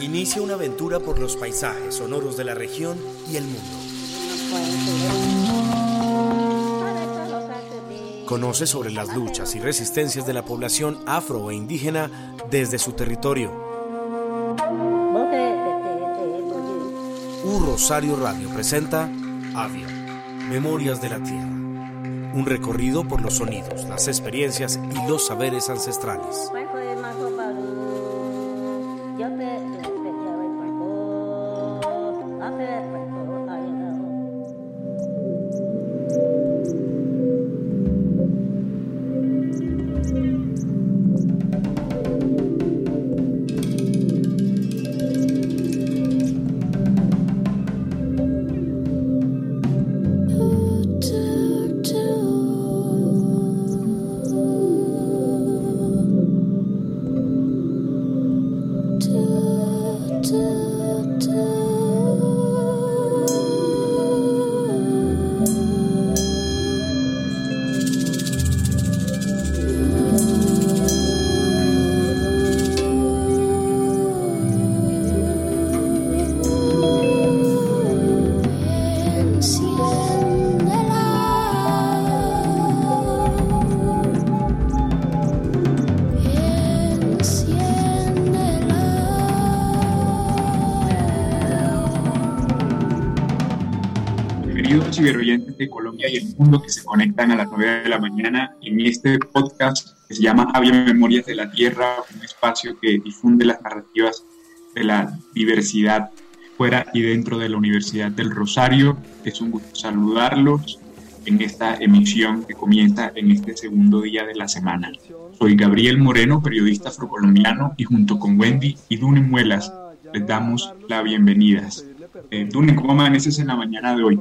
Inicia una aventura por los paisajes sonoros de la región y el mundo. Conoce sobre las luchas y resistencias de la población afro e indígena desde su territorio. U Rosario Radio presenta Avia, Memorias de la Tierra. Un recorrido por los sonidos, las experiencias y los saberes ancestrales. Y el mundo que se conectan a las 9 de la mañana en este podcast que se llama Avia Memorias de la Tierra, un espacio que difunde las narrativas de la diversidad fuera y dentro de la Universidad del Rosario. Es un gusto saludarlos en esta emisión que comienza en este segundo día de la semana. Soy Gabriel Moreno, periodista afrocolombiano, y junto con Wendy y Dune Muelas les damos la bienvenida. Eh, Dune, ¿cómo amaneces en la mañana de hoy?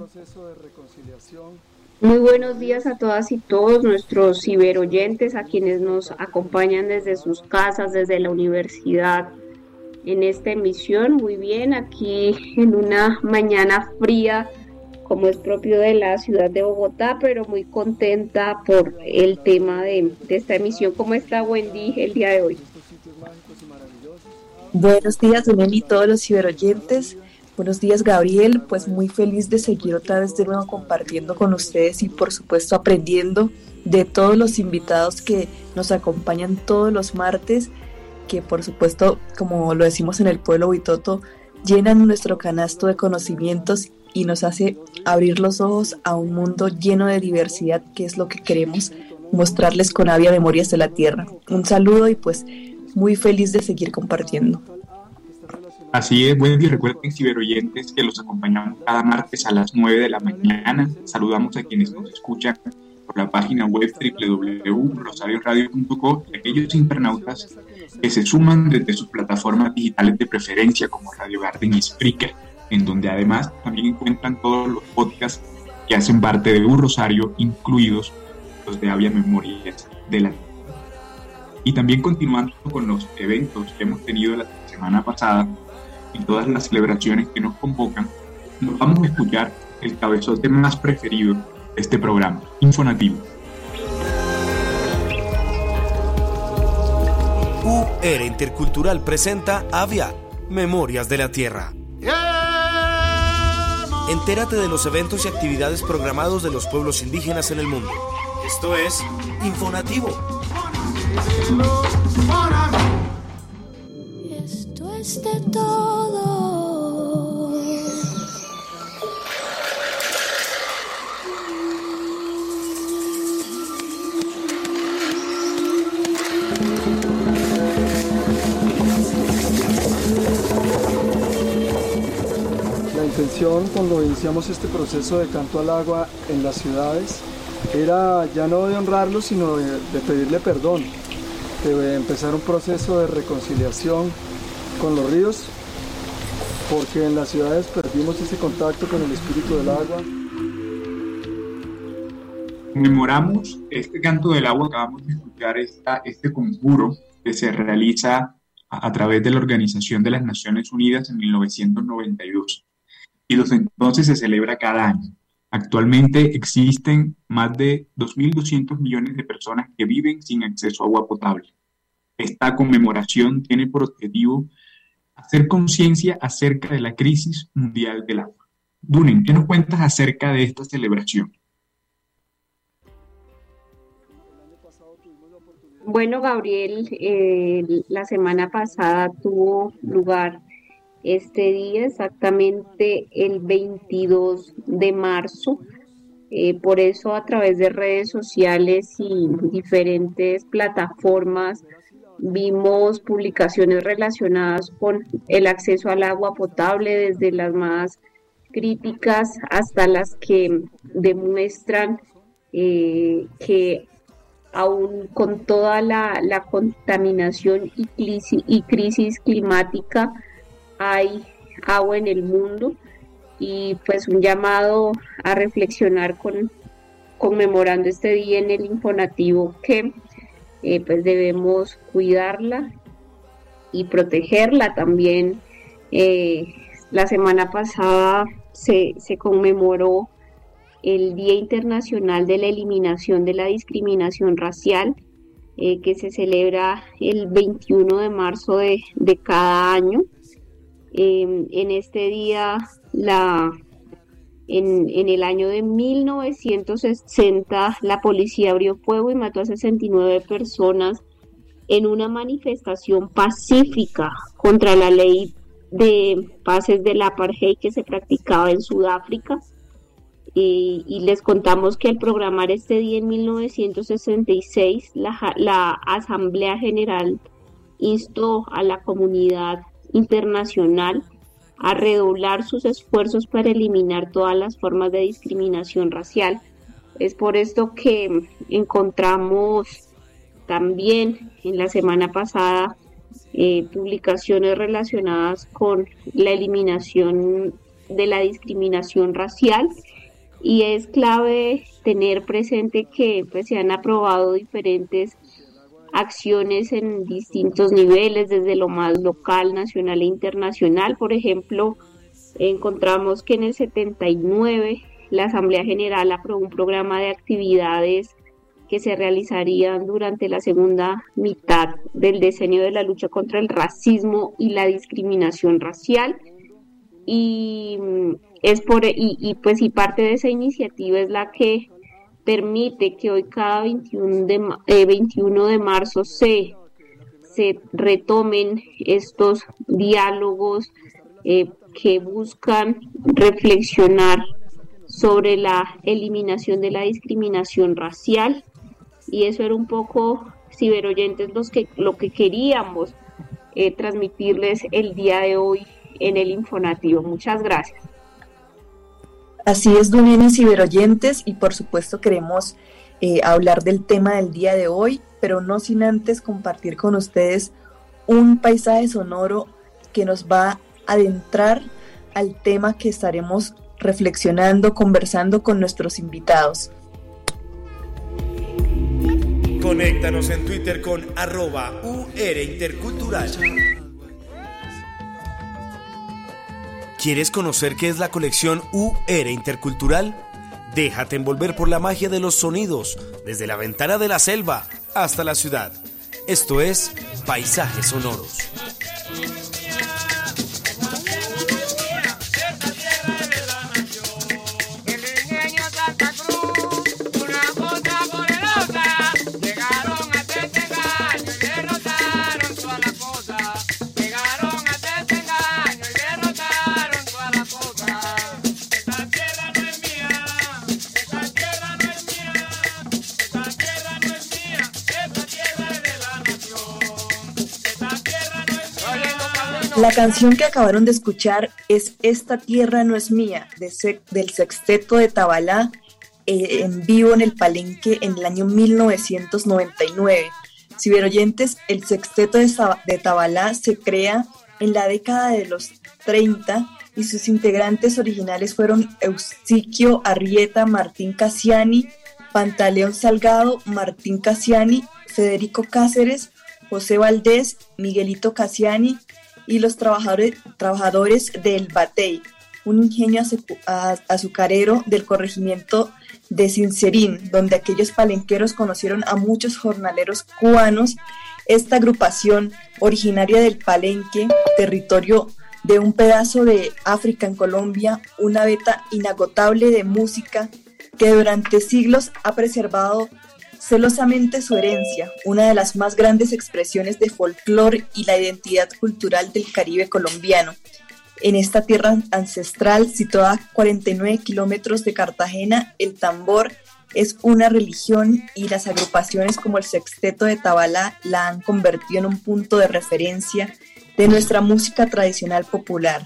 Muy buenos días a todas y todos nuestros ciberoyentes, a quienes nos acompañan desde sus casas, desde la universidad en esta emisión. Muy bien, aquí en una mañana fría, como es propio de la ciudad de Bogotá, pero muy contenta por el tema de, esta emisión. ¿Cómo está Wendy el día de hoy? Buenos días, Dunel y todos los ciberoyentes. Buenos días, Gabriel. Pues muy feliz de seguir otra vez de nuevo compartiendo con ustedes y por supuesto aprendiendo de todos los invitados que nos acompañan todos los martes, que por supuesto, como lo decimos en el pueblo Huitoto, llenan nuestro canasto de conocimientos y nos hace abrir los ojos a un mundo lleno de diversidad, que es lo que queremos mostrarles con Avia Memorias de la Tierra. Un saludo y pues muy feliz de seguir compartiendo. Así es, Wendy, recuerden ciberoyentes que los acompañamos cada martes a las 9 de la mañana. Saludamos a quienes nos escuchan por la página web www.rosarioradio.com y aquellos internautas que se suman desde sus plataformas digitales de preferencia como Radio Garden y Spreaker, en donde además también encuentran todos los podcasts que hacen parte de un Rosario, incluidos los de Avia Memorias de la Y también continuando con los eventos que hemos tenido la semana pasada, y todas las celebraciones que nos convocan, nos vamos a escuchar el cabezote más preferido de este programa, Infonativo. UR Intercultural presenta Avia, Memorias de la Tierra. Entérate de los eventos y actividades programados de los pueblos indígenas en el mundo. Esto es Infonativo. De todo. La intención cuando iniciamos este proceso de canto al agua en las ciudades era ya no de honrarlo, sino de, de pedirle perdón, de empezar un proceso de reconciliación con los ríos, porque en las ciudades perdimos ese contacto con el espíritu del agua. Conmemoramos este canto del agua, acabamos de escuchar esta, este conjuro que se realiza a, a través de la Organización de las Naciones Unidas en 1992 y desde entonces se celebra cada año. Actualmente existen más de 2.200 millones de personas que viven sin acceso a agua potable. Esta conmemoración tiene por objetivo hacer conciencia acerca de la crisis mundial del agua. Dunen, ¿qué nos cuentas acerca de esta celebración? Bueno, Gabriel, eh, la semana pasada tuvo lugar este día, exactamente el 22 de marzo. Eh, por eso a través de redes sociales y diferentes plataformas vimos publicaciones relacionadas con el acceso al agua potable, desde las más críticas hasta las que demuestran eh, que aún con toda la, contaminación y crisis, y crisis climática hay agua en el mundo y pues un llamado a reflexionar con conmemorando este día en el informativo que eh, pues debemos cuidarla y protegerla también. Eh, la semana pasada se, se conmemoró el Día Internacional de la Eliminación de la Discriminación Racial, eh, que se celebra el 21 de marzo de, de cada año. en este día la en, el año de 1960 la policía abrió fuego y mató a 69 personas en una manifestación pacífica contra la ley de pases del apartheid que se practicaba en Sudáfrica. Y, les contamos que al programar este día en 1966, la, la Asamblea General instó a la comunidad internacional a redoblar sus esfuerzos para eliminar todas las formas de discriminación racial. Es por esto que encontramos también en la semana pasada eh, publicaciones relacionadas con la eliminación de la discriminación racial y es clave tener presente que pues, se han aprobado diferentes acciones en distintos niveles, desde lo más local, nacional e internacional. Por ejemplo, encontramos que en el 79 la Asamblea General aprobó un programa de actividades que se realizarían durante la segunda mitad del diseño de la lucha contra el racismo y la discriminación racial. Y es por y pues y parte de esa iniciativa es la que permite que hoy cada 21 de, 21 eh, de marzo se, se retomen estos diálogos eh, que buscan reflexionar sobre la eliminación de la discriminación racial y eso era un poco ciberoyentes los que lo que queríamos eh, transmitirles el día de hoy en el Infonativo. Muchas gracias. Así es, Dunien y ciberoyentes, y por supuesto queremos eh, hablar del tema del día de hoy, pero no sin antes compartir con ustedes un paisaje sonoro que nos va a adentrar al tema que estaremos reflexionando, conversando con nuestros invitados. Conéctanos en Twitter con arroba UR Intercultural. ¿Quieres conocer qué es la colección UR Intercultural? Déjate envolver por la magia de los sonidos, desde la ventana de la selva hasta la ciudad. Esto es Paisajes Sonoros. La canción que acabaron de escuchar es Esta tierra no es mía, del sexteto de Tabalá, eh, en vivo en el Palenque en el año 1999. Si bien oyentes, el sexteto de, Tabalá se crea en la década de los 30 y sus integrantes originales fueron Eusiquio Arrieta, Martín Cassiani, Pantaleón Salgado, Martín Cassiani, Federico Cáceres, José Valdés, Miguelito Cassiani, y los trabajadores, trabajadores del Batey. un ingenio azucarero del corregimiento de Sincerín, donde aquellos palenqueros conocieron a muchos jornaleros cubanos. Esta agrupación, originaria del Palenque, territorio de un pedazo de África en Colombia, una beta inagotable de música que durante siglos ha preservado celosamente su herencia, una de las más grandes expresiones de folclore y la identidad cultural del Caribe colombiano. En esta tierra ancestral, situada a 49 kilómetros de Cartagena, el tambor es una religión y las agrupaciones como el Sexteto de Tabalá la han convertido en un punto de referencia de nuestra música tradicional popular.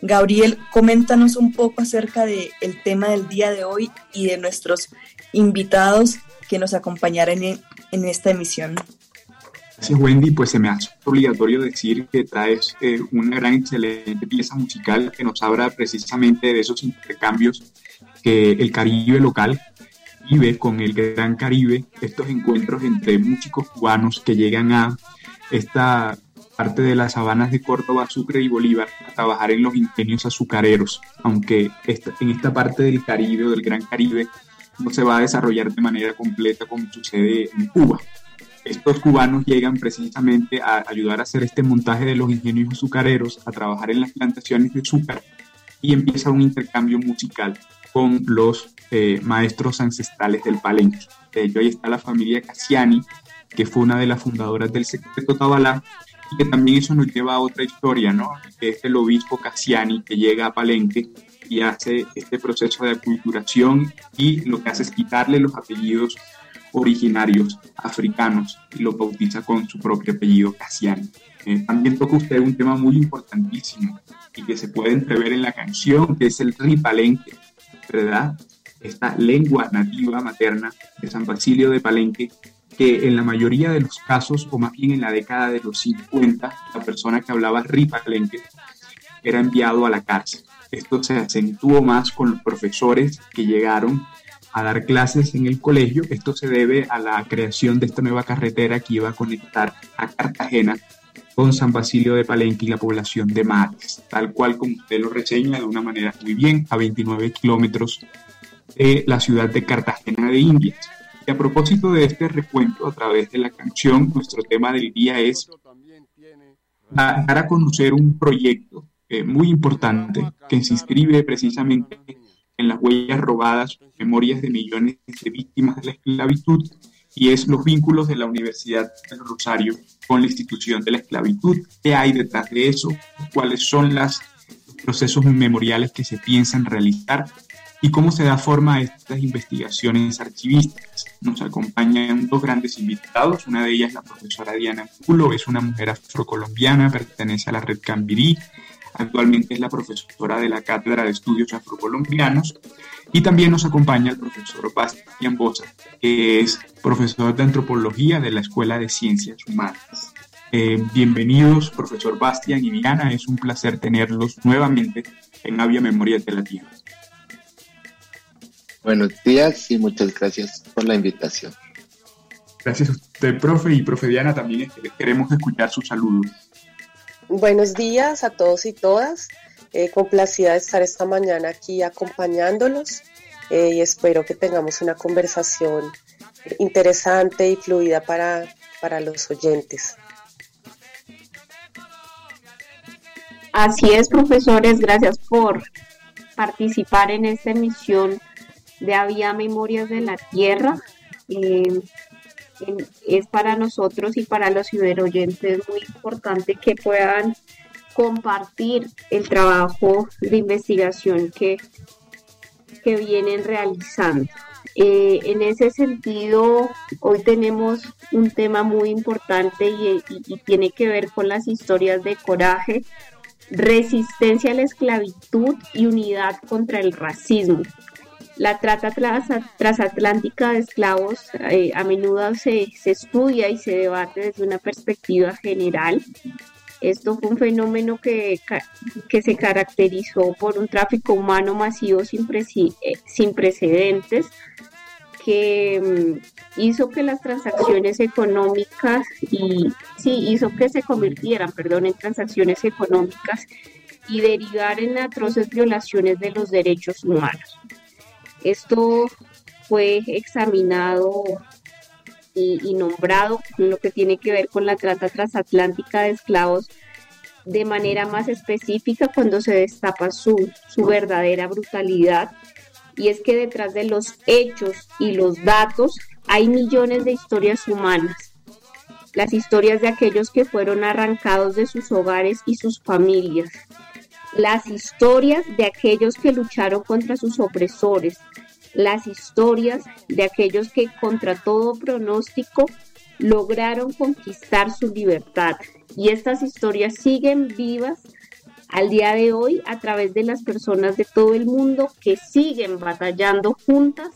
Gabriel, coméntanos un poco acerca del el tema del día de hoy y de nuestros invitados que nos acompañarán en, en esta emisión. Gracias Wendy, pues se me hace obligatorio decir que traes eh, una gran excelente pieza musical que nos habla precisamente de esos intercambios que el Caribe local vive con el Gran Caribe, estos encuentros entre músicos cubanos que llegan a esta parte de las sabanas de Córdoba, Sucre y Bolívar a trabajar en los ingenios azucareros, aunque en esta parte del Caribe o del Gran Caribe no se va a desarrollar de manera completa como sucede en Cuba. Estos cubanos llegan precisamente a ayudar a hacer este montaje de los ingenios azucareros, a trabajar en las plantaciones de azúcar y empieza un intercambio musical con los eh, maestros ancestrales del Palenque. De hecho, ahí está la familia Cassiani, que fue una de las fundadoras del secreto Tabalá, y que también eso nos lleva a otra historia, ¿no? Que es el obispo Cassiani que llega a Palenque y hace este proceso de aculturación y lo que hace es quitarle los apellidos originarios africanos y lo bautiza con su propio apellido Cassiani. Eh, también toca usted un tema muy importantísimo y que se puede entrever en la canción, que es el ripalenque, ¿verdad? Esta lengua nativa materna de San Basilio de Palenque, que en la mayoría de los casos, o más bien en la década de los 50, la persona que hablaba ripalenque era enviado a la cárcel. Esto se acentuó más con los profesores que llegaron a dar clases en el colegio. Esto se debe a la creación de esta nueva carretera que iba a conectar a Cartagena con San Basilio de Palenque y la población de Mares, tal cual como usted lo reseña de una manera muy bien, a 29 kilómetros de la ciudad de Cartagena de Indias. Y a propósito de este recuento a través de la canción, nuestro tema del día es dar a conocer un proyecto eh, muy importante que se inscribe precisamente en las huellas robadas, memorias de millones de víctimas de la esclavitud, y es los vínculos de la Universidad del Rosario con la institución de la esclavitud. ¿Qué hay detrás de eso? ¿Cuáles son los procesos memoriales que se piensan realizar? ¿Y cómo se da forma a estas investigaciones archivísticas? Nos acompañan dos grandes invitados. Una de ellas, la profesora Diana Culo, es una mujer afrocolombiana, pertenece a la red Cambirí, Actualmente es la profesora de la Cátedra de Estudios Afrocolombianos. Y también nos acompaña el profesor Bastián Bosa, que es profesor de antropología de la Escuela de Ciencias Humanas. Eh, bienvenidos, profesor Bastián y Diana. Es un placer tenerlos nuevamente en Avia Memoria de la Tierra. Buenos días y muchas gracias por la invitación. Gracias a usted, profe, y profe Diana, también queremos escuchar sus saludos. Buenos días a todos y todas. Eh, complacida de estar esta mañana aquí acompañándolos eh, y espero que tengamos una conversación interesante y fluida para, para los oyentes. Así es, profesores, gracias por participar en esta emisión de Había Memorias de la Tierra. Eh, es para nosotros y para los ciberoyentes muy importante que puedan compartir el trabajo de investigación que, que vienen realizando. Eh, en ese sentido, hoy tenemos un tema muy importante y, y, tiene que ver con las historias de coraje, resistencia a la esclavitud y unidad contra el racismo. La trata transatlántica de esclavos eh, a menudo se, estudia y se debate desde una perspectiva general. Esto fue un fenómeno que, se caracterizó por un tráfico humano masivo sin, eh, precedentes, que mm, hizo que las transacciones económicas y sí, hizo que se convirtieran, perdón, en transacciones económicas y derivar en atroces violaciones de los derechos humanos. Esto fue examinado y, nombrado lo que tiene que ver con la trata transatlántica de esclavos de manera más específica cuando se destapa su, su verdadera brutalidad. Y es que detrás de los hechos y los datos hay millones de historias humanas. Las historias de aquellos que fueron arrancados de sus hogares y sus familias. Las historias de aquellos que lucharon contra sus opresores, las historias de aquellos que contra todo pronóstico lograron conquistar su libertad. Y estas historias siguen vivas al día de hoy a través de las personas de todo el mundo que siguen batallando juntas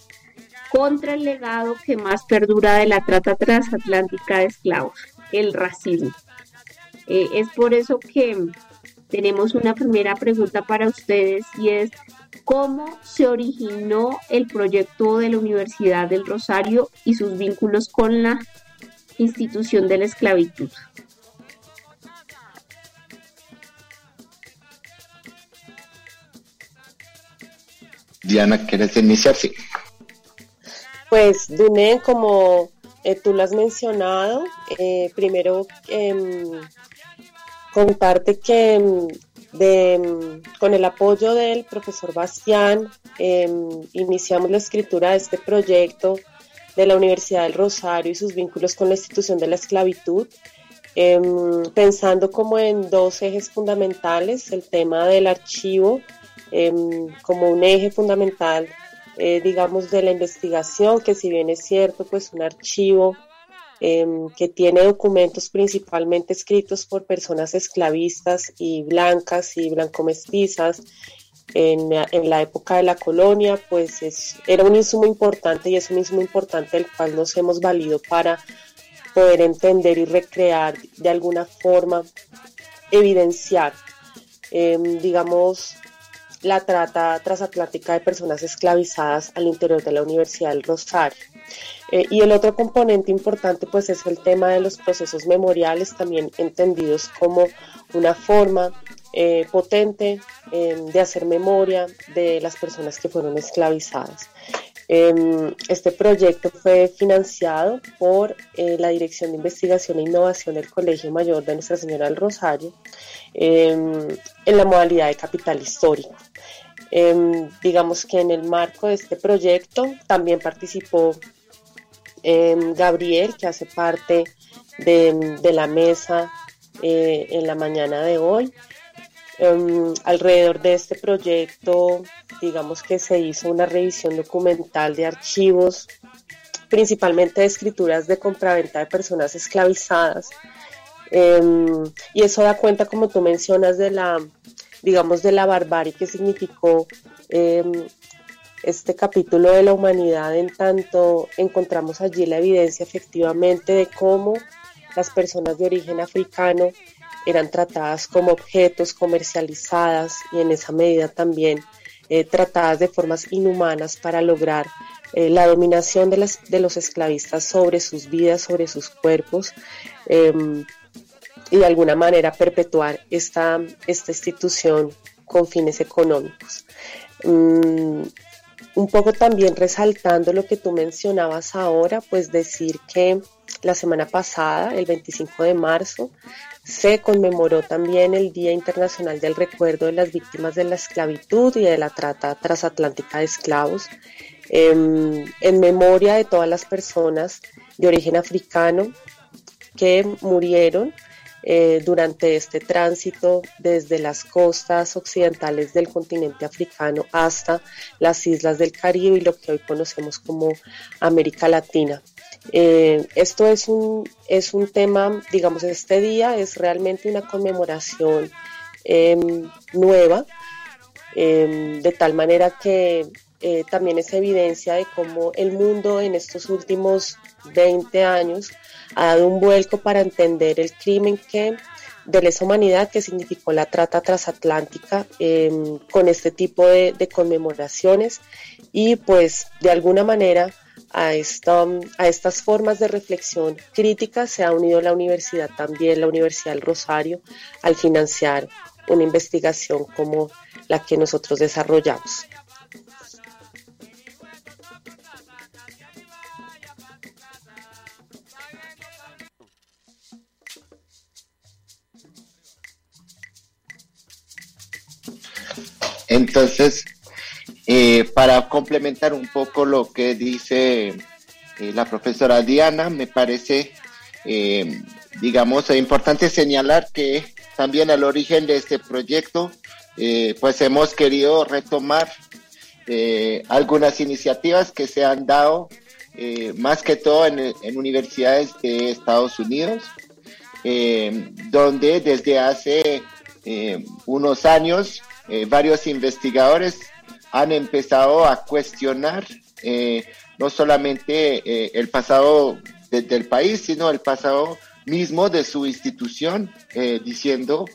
contra el legado que más perdura de la trata transatlántica de esclavos, el racismo. Eh, es por eso que tenemos una primera pregunta para ustedes y es, cómo se originó el proyecto de la Universidad del Rosario y sus vínculos con la institución de la esclavitud. Diana, ¿quieres iniciar? Sí. Pues, Duné, como eh, tú lo has mencionado, eh, primero em, contarte que em, de, con el apoyo del profesor Bastián, em, iniciamos la escritura de este proyecto de la Universidad del Rosario y sus vínculos con la institución de la esclavitud, em, pensando como en dos ejes fundamentales, el tema del archivo em, como un eje fundamental, eh, digamos, de la investigación, que si bien es cierto, pues un archivo Em, que tiene documentos principalmente escritos por personas esclavistas y blancas y blancomestizas en, en la época de la colonia, pues es, era un insumo importante y es un insumo importante del cual nos hemos valido para poder entender y recrear de alguna forma, evidenciar, em, digamos, la trata transatlántica de personas esclavizadas al interior de la Universidad del Rosario. Eh, y el otro componente importante pues es el tema de los procesos memoriales, también entendidos como una forma eh, potente em, de hacer memoria de las personas que fueron esclavizadas. Em, este proyecto fue financiado por eh, la Dirección de Investigación e Innovación del Colegio Mayor de Nuestra Señora del Rosario em, en la modalidad de capital histórico. digamos que en el marco de este proyecto también participó Em, Gabriel, que hace parte de, la mesa eh, en la mañana de hoy. Em, alrededor de este proyecto, digamos que se hizo una revisión documental de archivos, principalmente de escrituras de compraventa de personas esclavizadas. Em, y eso da cuenta, como tú mencionas, de la, digamos, de la barbarie que significó este capítulo de la humanidad en tanto encontramos allí la evidencia efectivamente de cómo las personas de origen africano eran tratadas como objetos comercializadas y en esa medida también eh, tratadas de formas inhumanas para lograr eh, la dominación de, las, de los esclavistas sobre sus vidas, sobre sus cuerpos em, y de alguna manera perpetuar esta, esta institución con fines económicos. Mm, un poco también resaltando lo que tú mencionabas ahora, pues decir que la semana pasada, el 25 de marzo, se conmemoró también el Día Internacional del Recuerdo de las Víctimas de la Esclavitud y de la Trata Transatlántica de Esclavos, em, en, memoria de todas las personas de origen africano que murieron eh, durante este tránsito desde las costas occidentales del continente africano hasta las islas del Caribe y lo que hoy conocemos como América Latina. Eh, esto es un, es un tema, digamos, este día es realmente una conmemoración em, nueva, em, de tal manera que eh, también es evidencia de cómo el mundo en estos últimos 20 años ha dado un vuelco para entender el crimen que de lesa humanidad que significó la trata transatlántica em, con este tipo de, conmemoraciones y pues de alguna manera a, esta, a estas formas de reflexión crítica se ha unido la universidad también, la Universidad del Rosario, al financiar una investigación como la que nosotros desarrollamos. Entonces, eh, para complementar un poco lo que dice eh, la profesora Diana, me parece, eh, digamos, importante señalar que también al origen de este proyecto, pues hemos querido retomar algunas iniciativas que se han dado más que todo en, en universidades de Estados Unidos, donde desde hace unos años varios investigadores han empezado a cuestionar eh, no solamente eh, el pasado del país, sino el pasado mismo de su institución, eh, diciendo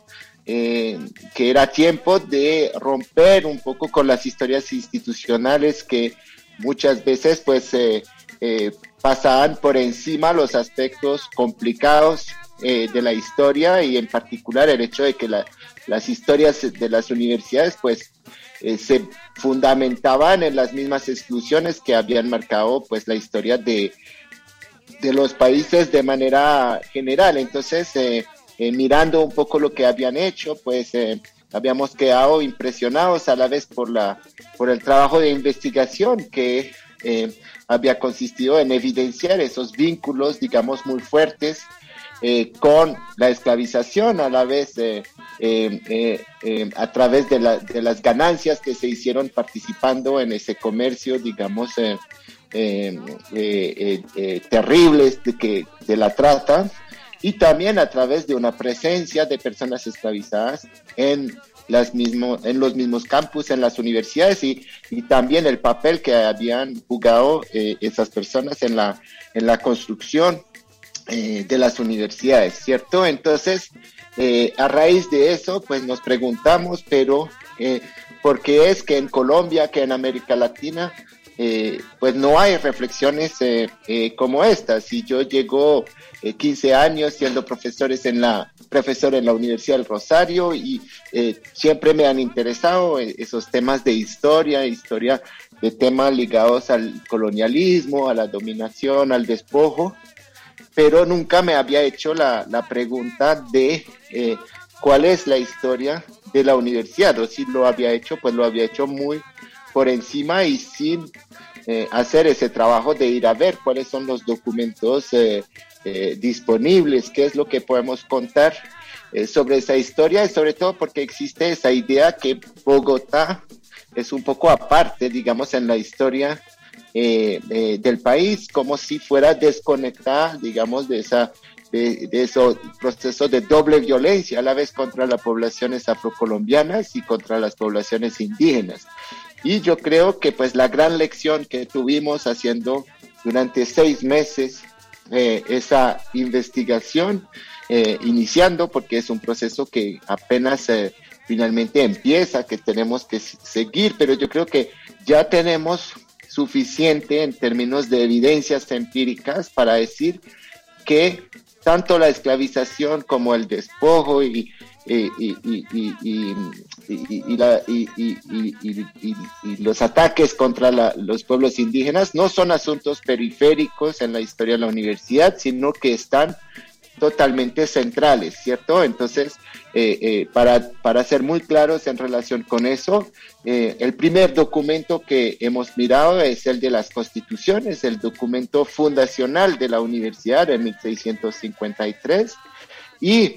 que era tiempo de romper un poco con las historias institucionales que muchas veces pues pasaban por encima los aspectos complicados de la historia y en particular el hecho de que las historias de las universidades pues eh, se fundamentaban en las mismas exclusiones que habían marcado pues la historia de, de los países de manera general. Entonces, eh, eh, mirando un poco lo que habían hecho, pues habíamos quedado impresionados a la vez por, la, por el trabajo de investigación que había consistido en evidenciar esos vínculos, digamos, muy fuertes con la esclavización, a la vez eh, eh, eh, a través de, las ganancias que se hicieron participando en ese comercio, digamos, terribles de, que, de la trata, y también a través de una presencia de personas esclavizadas en, las mismo, en los mismos campus, en las universidades, y, y también el papel que habían jugado esas personas en la, en la construcción de las universidades, ¿cierto? Entonces, eh, a raíz de eso, pues nos preguntamos, pero eh, ¿por qué es que en Colombia, que en América Latina, eh, pues no hay reflexiones como estas? Si yo llego 15 años siendo profesores en la, profesor en la Universidad del Rosario y siempre me han interesado esos temas de historia, historia de temas ligados al colonialismo, a la dominación, al despojo pero nunca me había hecho la, la pregunta de eh, cuál es la historia de la universidad, o si lo había hecho, pues lo había hecho muy por encima y sin eh, hacer ese trabajo de ir a ver cuáles son los documentos eh, disponibles, qué es lo que podemos contar sobre esa historia y sobre todo porque existe esa idea que Bogotá es un poco aparte, digamos, en la historia eh, del país, como si fuera desconectada, digamos, de esa de, esos procesos de doble violencia, a la vez contra las poblaciones afrocolombianas y contra las poblaciones indígenas. Y yo creo que pues la gran lección que tuvimos haciendo durante seis meses eh, esa investigación, eh, iniciando, porque es un proceso que apenas finalmente empieza, que tenemos que seguir, pero yo creo que ya tenemos suficiente en términos de evidencias empíricas para decir que tanto la esclavización como el despojo y, los ataques contra los pueblos indígenas no son asuntos periféricos en la historia de la universidad, sino que están totalmente centrales, ¿cierto? Entonces, eh, eh, para, para ser muy claros en relación con eso, eh, el primer documento que hemos mirado es el de las constituciones, el documento fundacional de la universidad de 1653, y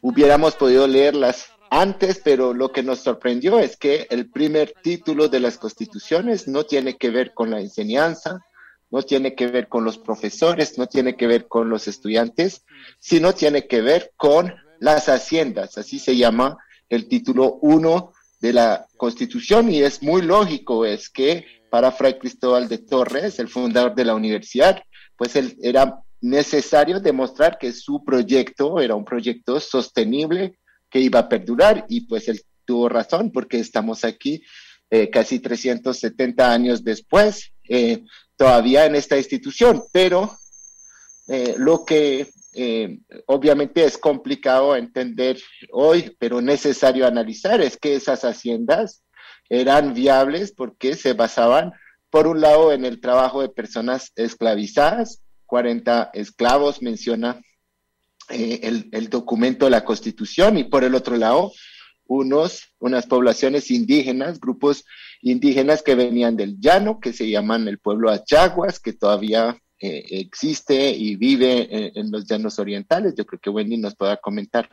hubiéramos podido leerlas antes, pero lo que nos sorprendió es que el primer título de las constituciones no tiene que ver con la enseñanza, no tiene que ver con los profesores, no tiene que ver con los estudiantes, sino tiene que ver con las haciendas, así se llama el título 1 de la Constitución y es muy lógico, es que para Fray Cristóbal de Torres, el fundador de la universidad, pues era necesario demostrar que su proyecto era un proyecto sostenible que iba a perdurar y pues él tuvo razón porque estamos aquí eh, casi 370 años después, eh, todavía en esta institución, pero eh, lo que eh, obviamente es complicado entender hoy, pero necesario analizar, es que esas haciendas eran viables porque se basaban, por un lado, en el trabajo de personas esclavizadas, 40 esclavos menciona el, el, documento de la Constitución, y por el otro lado, unos, unas poblaciones indígenas, grupos indígenas que venían del llano, que se llaman el pueblo Achaguas, que todavía eh, existe y vive en, en, los llanos orientales. Yo creo que Wendy nos pueda comentar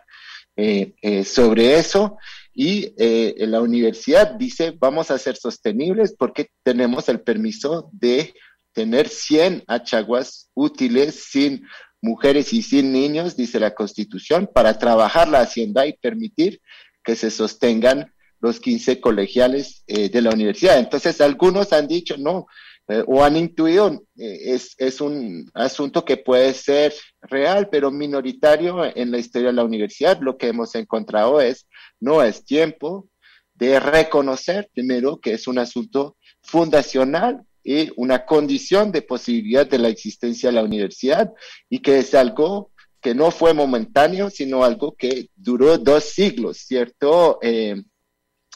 eh, eh, sobre eso. Y eh, la universidad dice, vamos a ser sostenibles porque tenemos el permiso de tener 100 achaguas útiles sin mujeres y sin niños, dice la Constitución, para trabajar la hacienda y permitir que se sostengan los 15 colegiales eh, de la universidad. Entonces, algunos han dicho, no, eh, o han intuido, eh, es, es, un asunto que puede ser real, pero minoritario en la historia de la universidad. Lo que hemos encontrado es, no es tiempo de reconocer primero que es un asunto fundacional y una condición de posibilidad de la existencia de la universidad y que es algo que no fue momentáneo, sino algo que duró dos siglos, ¿cierto? Eh,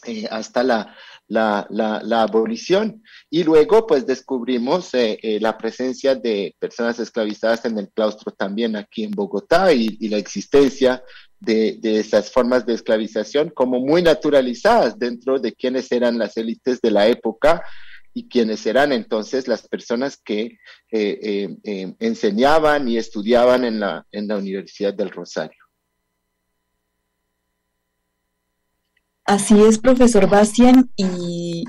eh, hasta la, la, la, abolición. Y luego, pues, descubrimos eh, la presencia de personas esclavizadas en el claustro también aquí en Bogotá y, y la existencia de, de, esas formas de esclavización como muy naturalizadas dentro de quienes eran las élites de la época y quienes eran entonces las personas que eh, eh, eh, enseñaban y estudiaban en la, en la Universidad del Rosario. Así es, profesor Bastian y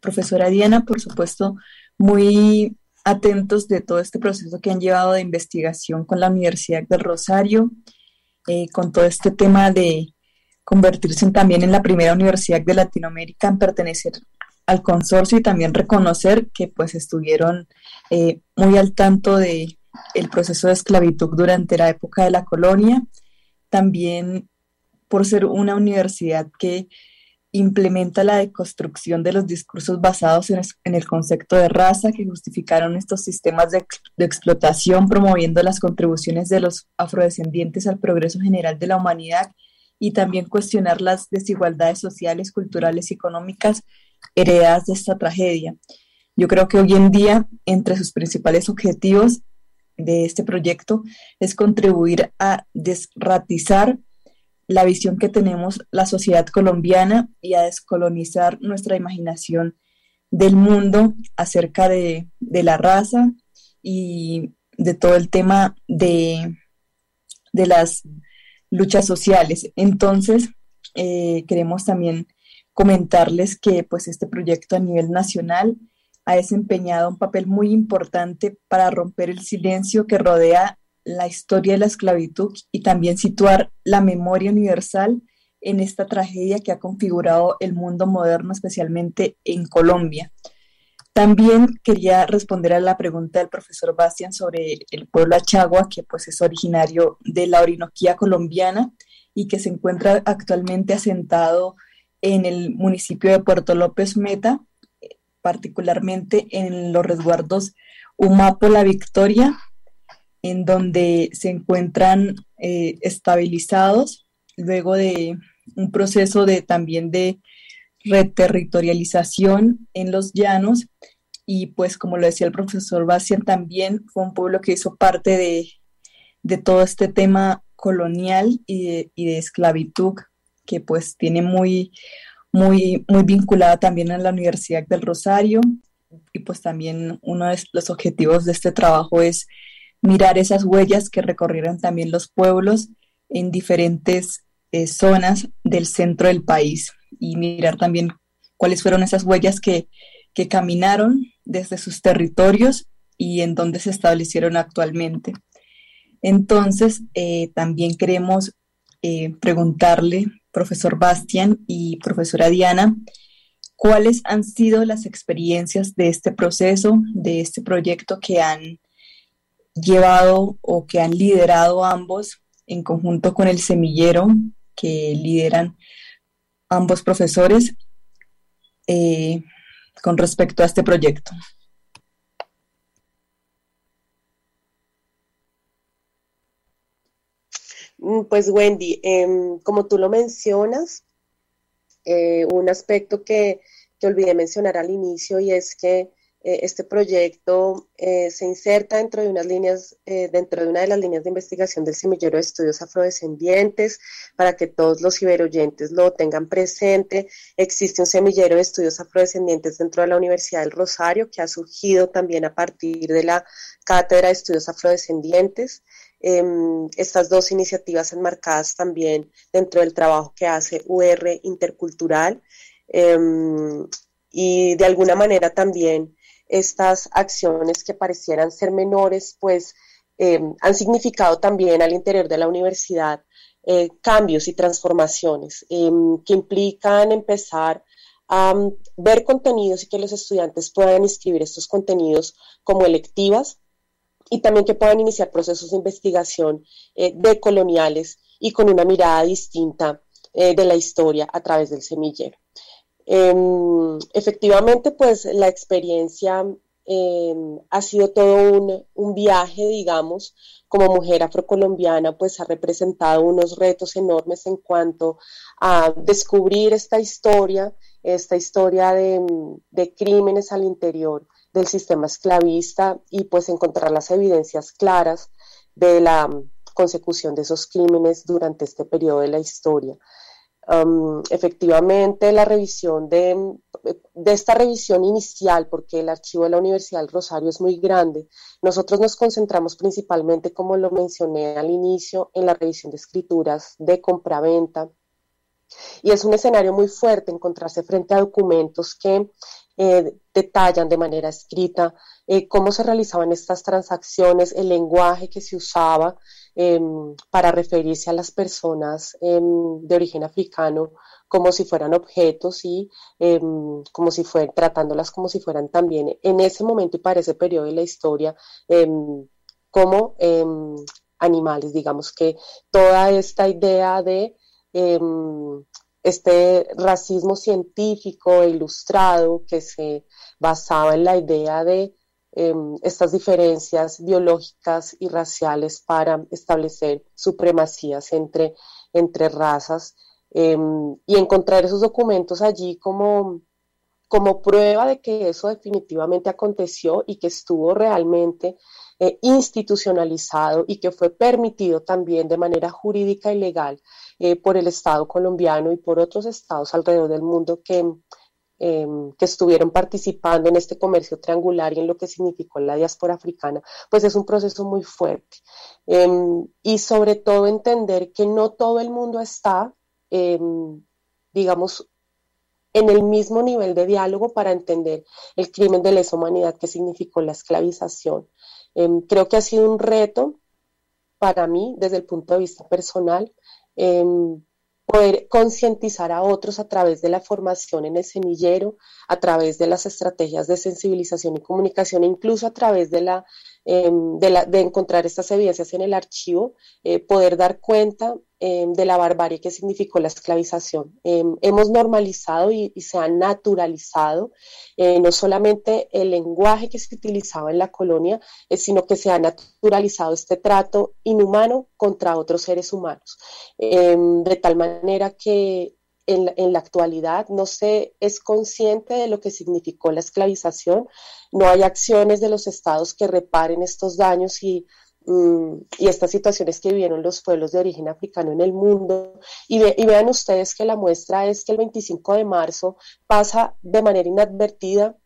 profesora Diana, por supuesto, muy atentos de todo este proceso que han llevado de investigación con la Universidad del Rosario, eh, con todo este tema de convertirse también en la primera universidad de Latinoamérica en pertenecer al consorcio y también reconocer que pues estuvieron eh, muy al tanto de el proceso de esclavitud durante la época de la colonia, también por ser una universidad que implementa la deconstrucción de los discursos basados en, el concepto de raza que justificaron estos sistemas de, de, explotación, promoviendo las contribuciones de los afrodescendientes al progreso general de la humanidad y también cuestionar las desigualdades sociales, culturales y económicas heredadas de esta tragedia. Yo creo que hoy en día, entre sus principales objetivos de este proyecto, es contribuir a desratizar la visión que tenemos la sociedad colombiana y a descolonizar nuestra imaginación del mundo acerca de, de la raza y de todo el tema de, de las luchas sociales. Entonces, eh, queremos también comentarles que pues este proyecto a nivel nacional ha desempeñado un papel muy importante para romper el silencio que rodea la historia de la esclavitud y también situar la memoria universal en esta tragedia que ha configurado el mundo moderno, especialmente en Colombia. También quería responder a la pregunta del profesor Bastian sobre el pueblo Achagua, que pues es originario de la Orinoquía colombiana y que se encuentra actualmente asentado en el municipio de Puerto López Meta, particularmente en los resguardos Humapo La Victoria, en donde se encuentran eh, estabilizados luego de un proceso de también de reterritorialización en los llanos. Y pues como lo decía el profesor Bastian también fue un pueblo que hizo parte de, de todo este tema colonial y de, y de, esclavitud que pues tiene muy, muy, muy vinculada también a la Universidad del Rosario y pues también uno de los objetivos de este trabajo es mirar esas huellas que recorrieron también los pueblos en diferentes eh, zonas del centro del país y mirar también cuáles fueron esas huellas que, que caminaron desde sus territorios y en dónde se establecieron actualmente. Entonces, eh, también queremos eh, preguntarle, profesor Bastian y profesora Diana, cuáles han sido las experiencias de este proceso, de este proyecto que han llevado o que han liderado ambos en conjunto con el semillero que lideran ambos profesores eh, con respecto a este proyecto. Pues Wendy, em, como tú lo mencionas, eh, un aspecto que, que olvidé mencionar al inicio y es que eh, este proyecto eh, se inserta dentro de unas líneas, dentro de una de las líneas de investigación del semillero de estudios afrodescendientes, para que todos los ciberoyentes lo tengan presente. Existe un semillero de estudios afrodescendientes dentro de la Universidad del Rosario, que ha surgido también a partir de la Cátedra de Estudios Afrodescendientes. Em, estas dos iniciativas enmarcadas también dentro del trabajo que hace UR Intercultural em, y de alguna manera también estas acciones que parecieran ser menores, pues em, han significado también al interior de la universidad eh, cambios y transformaciones que implican empezar a mm, ver contenidos y que los estudiantes puedan inscribir estos contenidos como electivas y también que puedan iniciar procesos de investigación eh, decoloniales y con una mirada distinta eh, de la historia a través del semillero. Em, efectivamente, pues la experiencia em, ha sido todo un, viaje, digamos, como mujer afrocolombiana, pues ha representado unos retos enormes en cuanto a descubrir esta historia, esta historia de crímenes al interior del sistema esclavista y pues encontrar las evidencias claras de la consecución de esos crímenes durante este periodo de la historia efectivamente, la revisión de, de, esta revisión inicial, porque el archivo de la Universidad del Rosario es muy grande, nosotros nos concentramos principalmente, como lo mencioné al inicio, en la revisión de escrituras de compraventa. Y es un escenario muy fuerte encontrarse frente a documentos que eh, detallan de manera escrita eh, cómo se realizaban estas transacciones, el lenguaje que se usaba, Em, para referirse a las personas em, de origen africano como si fueran objetos y em, como si fueran, tratándolas como si fueran también en ese momento y para ese periodo de la historia como animales. Digamos que toda esta idea de este racismo científico e ilustrado que se basaba en la idea de Em, estas diferencias biológicas y raciales para establecer supremacías entre, entre razas em, y encontrar esos documentos allí como, como prueba de que eso definitivamente aconteció y que estuvo realmente eh, institucionalizado y que fue permitido también de manera jurídica y legal eh, por el Estado colombiano y por otros estados alrededor del mundo que Em, que estuvieron participando en este comercio triangular y en lo que significó la diáspora africana, pues es un proceso muy fuerte. Em, y sobre todo entender que no todo el mundo está, em, digamos, en el mismo nivel de diálogo para entender el crimen de lesa humanidad que significó la esclavización. Creo que ha sido un reto para mí desde el punto de vista personal poder concientizar a otros a través de la formación en el semillero, a través de las estrategias de sensibilización y comunicación, incluso a través de la Em, de, encontrar estas evidencias en el archivo, eh, poder dar cuenta em, de la barbarie que significó la esclavización. Em, hemos normalizado y, se ha naturalizado eh, no solamente el lenguaje que se utilizaba en la colonia, eh, sino que se ha naturalizado este trato inhumano contra otros seres humanos, de tal manera que en la, actualidad no se es consciente de lo que significó la esclavización, no hay acciones de los estados que reparen estos daños y, mm, y estas situaciones que vivieron los pueblos de origen africano en el mundo. Y, y vean ustedes que la muestra es que el 25 de marzo pasa de manera inadvertida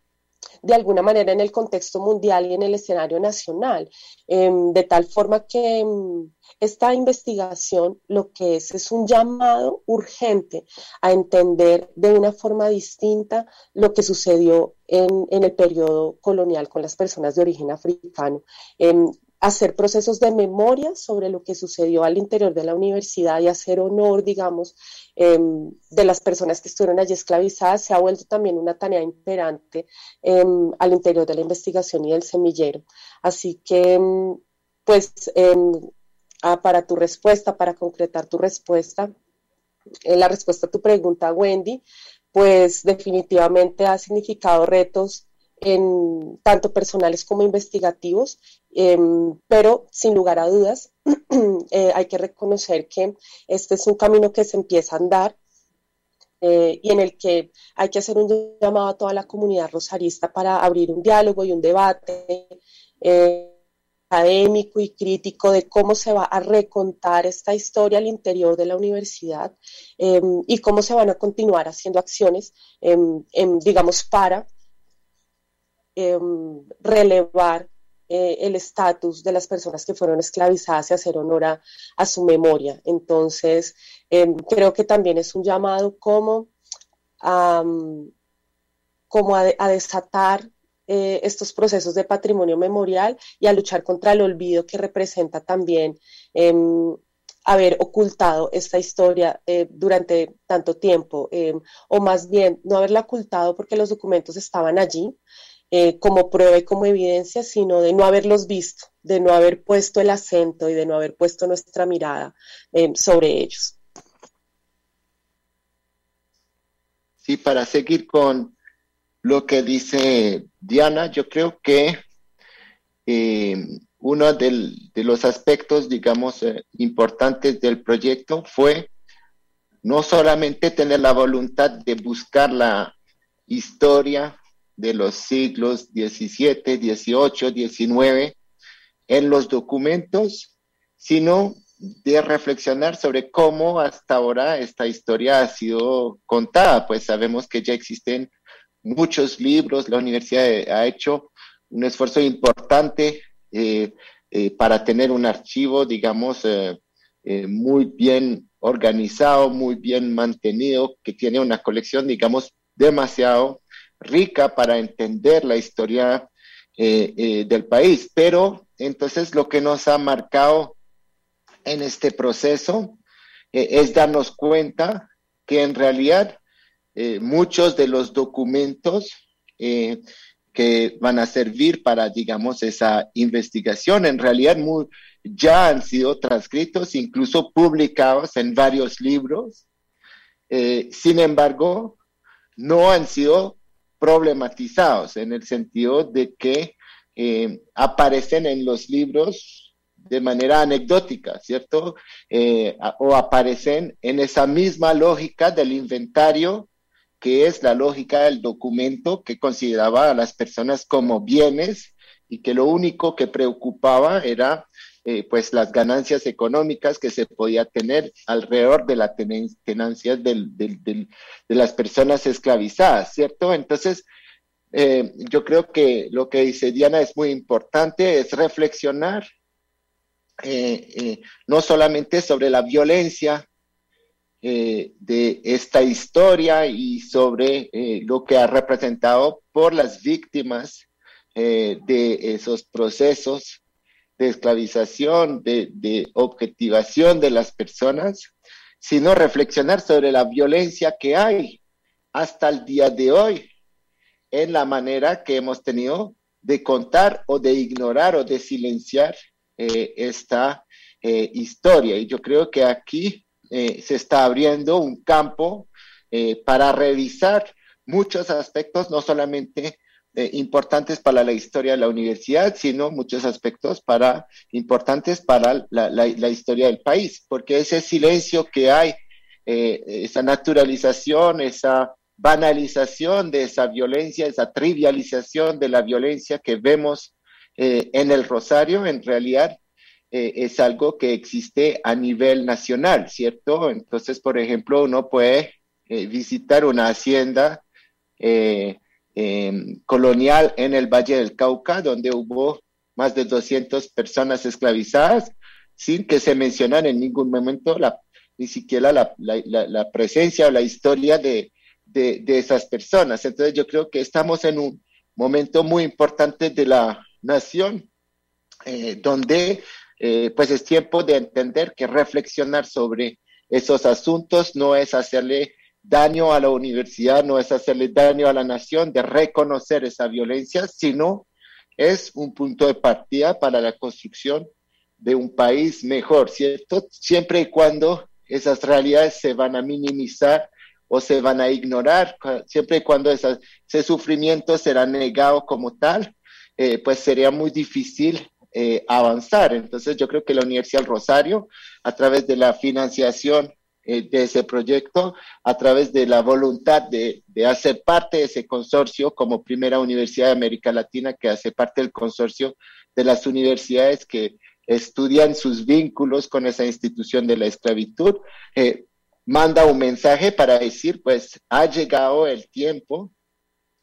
de alguna manera en el contexto mundial y en el escenario nacional, em, de tal forma que em, esta investigación lo que es es un llamado urgente a entender de una forma distinta lo que sucedió en, el periodo colonial con las personas de origen africano. Hacer procesos de memoria sobre lo que sucedió al interior de la universidad y hacer honor, digamos, em, de las personas que estuvieron allí esclavizadas, se ha vuelto también una tarea imperante em, al interior de la investigación y del semillero. Así que, em, pues, ah, para tu respuesta, para concretar tu respuesta, la respuesta a tu pregunta, Wendy, pues definitivamente ha significado retos en tanto personales como investigativos, em, pero sin lugar a dudas eh, hay que reconocer que este es un camino que se empieza a andar eh, y en el que hay que hacer un llamado a toda la comunidad rosarista para abrir un diálogo y un debate eh, académico y crítico de cómo se va a recontar esta historia al interior de la universidad em, y cómo se van a continuar haciendo acciones, em, digamos, para Em, relevar eh, el estatus de las personas que fueron esclavizadas y hacer honor a, su memoria. Entonces, em, creo que también es un llamado como a, como a, desatar eh, estos procesos de patrimonio memorial y a luchar contra el olvido que representa también em, haber ocultado esta historia eh, durante tanto tiempo, o más bien no haberla ocultado porque los documentos estaban allí, eh, como prueba y como evidencia, sino de no haberlos visto, de no haber puesto el acento y de no haber puesto nuestra mirada eh, sobre ellos. Sí, para seguir con lo que dice Diana, yo creo que eh, uno de los aspectos, digamos, importantes del proyecto fue no solamente tener la voluntad de buscar la historia de los siglos XVII, XVIII, XIX en los documentos, sino de reflexionar sobre cómo hasta ahora esta historia ha sido contada. Pues sabemos que ya existen muchos libros, la universidad ha hecho un esfuerzo importante eh, eh, para tener un archivo, digamos, eh, muy bien organizado, muy bien mantenido, que tiene una colección, digamos, demasiado rica para entender la historia eh, eh, del país. Pero entonces lo que nos ha marcado en este proceso eh, es darnos cuenta que en realidad muchos de los documentos que van a servir para, digamos, esa investigación, en realidad ya han sido transcritos, incluso publicados en varios libros. sin embargo, no han sido problematizados en el sentido de que eh, aparecen en los libros de manera anecdótica, ¿cierto? Eh, o aparecen en esa misma lógica del inventario, que es la lógica del documento que consideraba a las personas como bienes y que lo único que preocupaba era eh, pues las ganancias económicas que se podía tener alrededor de la tenencia de las personas esclavizadas, ¿cierto? Entonces, eh, yo creo que lo que dice Diana es muy importante, es reflexionar eh, no solamente sobre la violencia de esta historia y sobre lo que ha representado por las víctimas de esos procesos, de esclavización, de, objetivación de las personas, sino reflexionar sobre la violencia que hay hasta el día de hoy en la manera que hemos tenido de contar o de ignorar o de silenciar eh, esta eh, historia. Y yo creo que aquí eh, se está abriendo un campo para revisar muchos aspectos, no solamente eh, importantes para la historia de la universidad, sino muchos aspectos para, importantes para la, historia del país, porque ese silencio que hay, eh, esa naturalización, esa banalización de esa violencia, esa trivialización de la violencia que vemos eh, en el Rosario, en realidad es algo que existe a nivel nacional, ¿cierto? Entonces, por ejemplo, uno puede visitar una hacienda eh, Em, colonial en el Valle del Cauca, donde hubo más de 200 personas esclavizadas, sin que se mencionara en ningún momento la, ni siquiera la, la, presencia o la historia de, de, esas personas. Entonces yo creo que estamos en un momento muy importante de la nación, eh, donde eh, pues es tiempo de entender que reflexionar sobre esos asuntos no es hacerle daño a la universidad, no es hacerle daño a la nación, de reconocer esa violencia, sino es un punto de partida para la construcción de un país mejor, ¿cierto? Siempre y cuando esas realidades se van a minimizar o se van a ignorar, siempre y cuando ese sufrimiento será negado como tal, eh, pues sería muy difícil eh, avanzar. Entonces yo creo que la Universidad Rosario, a través de la financiación eh, de ese proyecto, a través de la voluntad de, de, hacer parte de ese consorcio como primera universidad de América Latina que hace parte del consorcio de las universidades que estudian sus vínculos con esa institución de la esclavitud, eh, manda un mensaje para decir, pues ha llegado el tiempo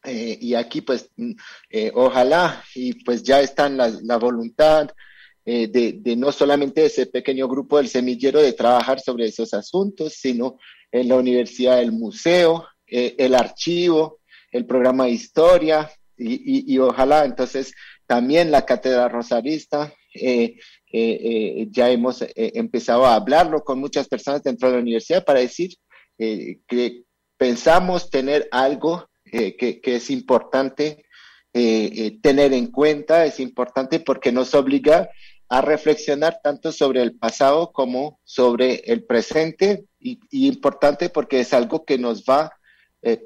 eh, y aquí pues mm, ojalá y pues ya está la, la voluntad de, de, no solamente ese pequeño grupo del semillero de trabajar sobre esos asuntos, sino en la universidad, el museo, el archivo, el programa de historia y, y, y, ojalá entonces también la cátedra rosarista eh, eh, eh, ya hemos empezado a hablarlo con muchas personas dentro de la universidad para decir que pensamos tener algo que, que, es importante tener en cuenta, es importante porque nos obliga a reflexionar tanto sobre el pasado como sobre el presente y, importante porque es algo que nos va a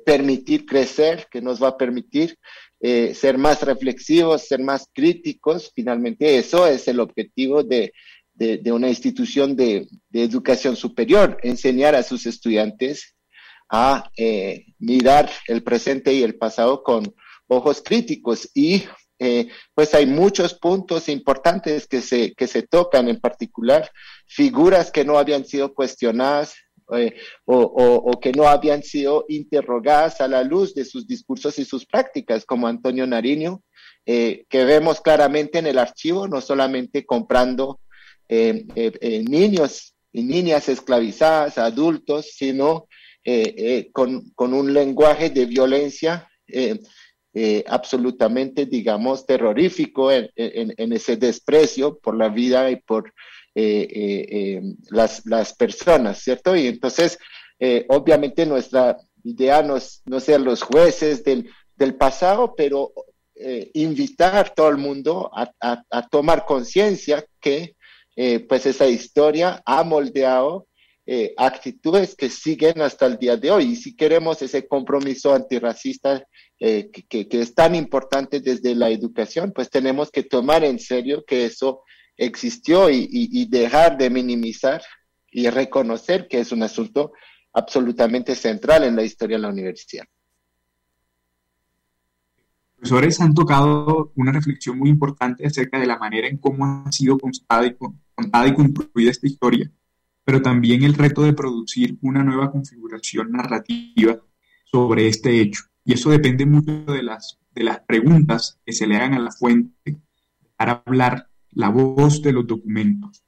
permitir crecer, que nos va a permitir eh, ser más reflexivos, ser más críticos. Finalmente, eso es el objetivo de, de, una institución de, de, educación superior, enseñar a sus estudiantes a eh, mirar el presente y el pasado con ojos críticos. Y eh, pues hay muchos puntos importantes que se, que se tocan, en particular. Figuras que no habían sido cuestionadas eh, o, o, que no habían sido interrogadas a la luz de sus discursos y sus prácticas, como Antonio Nariño, eh, que vemos claramente en el archivo, no solamente comprando niños y niñas esclavizadas, adultos, sino con, con, un lenguaje de violencia absolutamente, digamos, terrorífico en, ese desprecio por la vida y por eh, eh, eh, las, personas, ¿cierto? Y entonces, eh, obviamente nuestra idea no es, no ser los jueces del, del pasado, pero eh, invitar a todo el mundo a, a, a tomar conciencia que pues esa historia ha moldeado actitudes que siguen hasta el día de hoy. Y si queremos ese compromiso antirracista que, que, que es tan importante desde la educación, pues tenemos que tomar en serio que eso existió y, y, y, dejar de minimizar y reconocer que es un asunto absolutamente central en la historia de la universidad. Profesores han tocado una reflexión muy importante acerca de la manera en cómo ha sido contada y, contada y construida esta historia, pero también el reto de producir una nueva configuración narrativa sobre este hecho. Y eso depende mucho de las, de las preguntas que se le hagan a la fuente para hablar la voz de los documentos.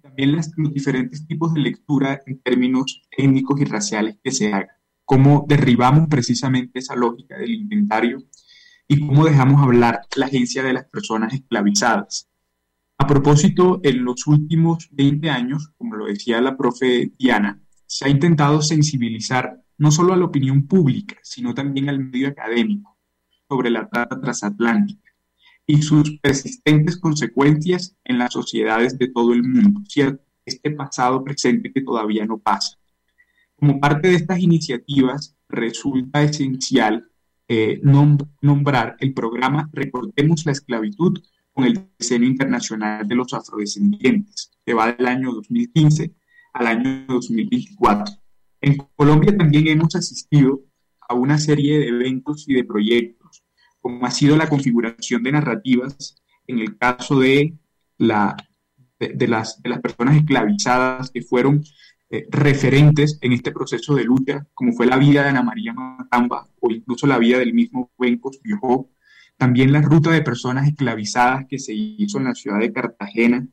También las, los diferentes tipos de lectura en términos étnicos y raciales que se hagan. Cómo derribamos precisamente esa lógica del inventario y cómo dejamos hablar la agencia de las personas esclavizadas. A propósito, en los últimos 20 años, como lo decía la profe Diana, se ha intentado sensibilizar no solo a la opinión pública, sino también al medio académico sobre la trata transatlántica y sus persistentes consecuencias en las sociedades de todo el mundo. Este pasado presente que todavía no pasa. Como parte de estas iniciativas, resulta esencial eh, nombrar el programa Recordemos la esclavitud con el diseño internacional de los afrodescendientes, que va del año 2015 al año 2024. En Colombia también hemos asistido a una serie de eventos y de proyectos como ha sido la configuración de narrativas en el caso de, la, de, las, personas esclavizadas que fueron eh, referentes en este proceso de lucha, como fue la vida de Ana María Matamba o incluso la vida del mismo Cuencos Biojó, también la ruta de personas esclavizadas que se hizo en la ciudad de Cartagena,